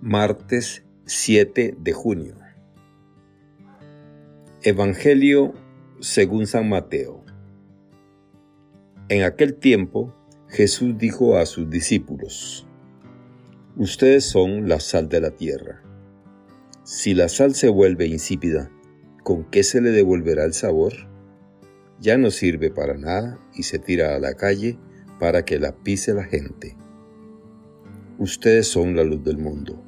Martes 7 de junio. Evangelio según San Mateo. En aquel tiempo Jesús dijo a sus discípulos, Ustedes son la sal de la tierra. Si la sal se vuelve insípida, ¿con qué se le devolverá el sabor? Ya no sirve para nada y se tira a la calle para que la pise la gente. Ustedes son la luz del mundo.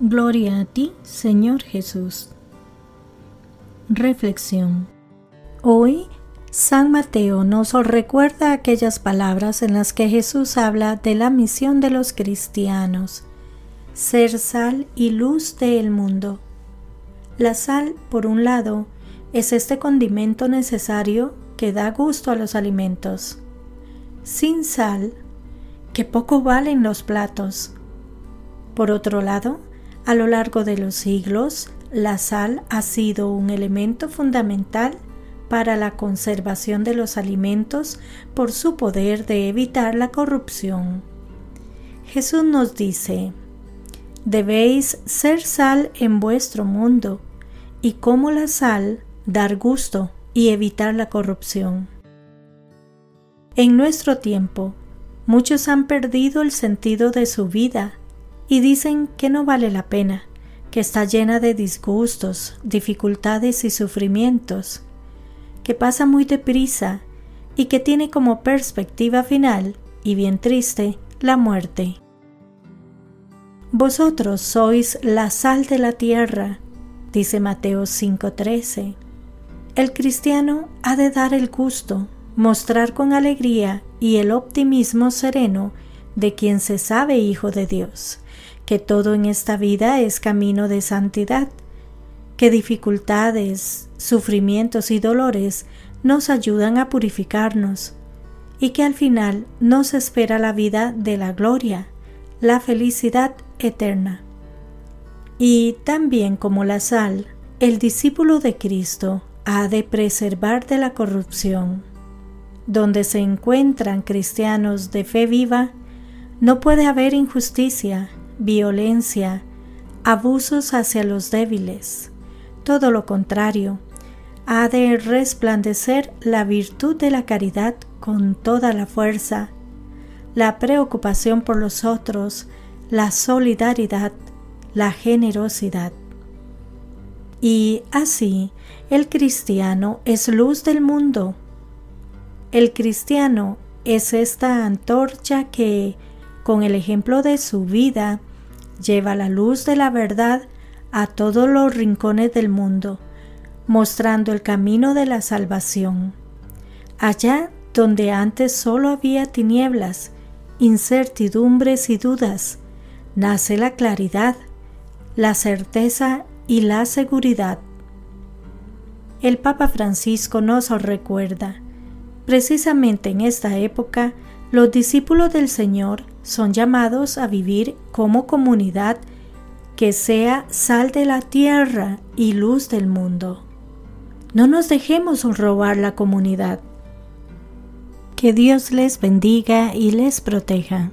Gloria a ti, Señor Jesús. Reflexión. Hoy, San Mateo nos recuerda aquellas palabras en las que Jesús habla de la misión de los cristianos, ser sal y luz del mundo. La sal, por un lado, es este condimento necesario que da gusto a los alimentos. Sin sal, que poco valen los platos. Por otro lado, a lo largo de los siglos, la sal ha sido un elemento fundamental para la conservación de los alimentos por su poder de evitar la corrupción. Jesús nos dice, debéis ser sal en vuestro mundo, y como la sal, dar gusto y evitar la corrupción. En nuestro tiempo, muchos han perdido el sentido de su vida y dicen que no vale la pena, que está llena de disgustos, dificultades y sufrimientos, que pasa muy deprisa y que tiene como perspectiva final, y bien triste, la muerte. Vosotros sois la sal de la tierra, dice Mateo 5:13. El cristiano ha de dar el gusto, mostrar con alegría y el optimismo sereno de quien se sabe hijo de Dios que todo en esta vida es camino de santidad, que dificultades, sufrimientos y dolores nos ayudan a purificarnos y que al final nos espera la vida de la gloria, la felicidad eterna. Y también como la sal, el discípulo de Cristo ha de preservar de la corrupción. Donde se encuentran cristianos de fe viva, no puede haber injusticia, violencia, abusos hacia los débiles. Todo lo contrario, ha de resplandecer la virtud de la caridad con toda la fuerza, la preocupación por los otros, la solidaridad, la generosidad. Y así, el cristiano es luz del mundo. El cristiano es esta antorcha que, con el ejemplo de su vida, lleva la luz de la verdad a todos los rincones del mundo, mostrando el camino de la salvación. Allá donde antes solo había tinieblas, incertidumbres y dudas, nace la claridad, la certeza y la seguridad. El Papa Francisco nos recuerda, precisamente en esta época, los discípulos del Señor son llamados a vivir como comunidad que sea sal de la tierra y luz del mundo. No nos dejemos robar la comunidad. Que Dios les bendiga y les proteja.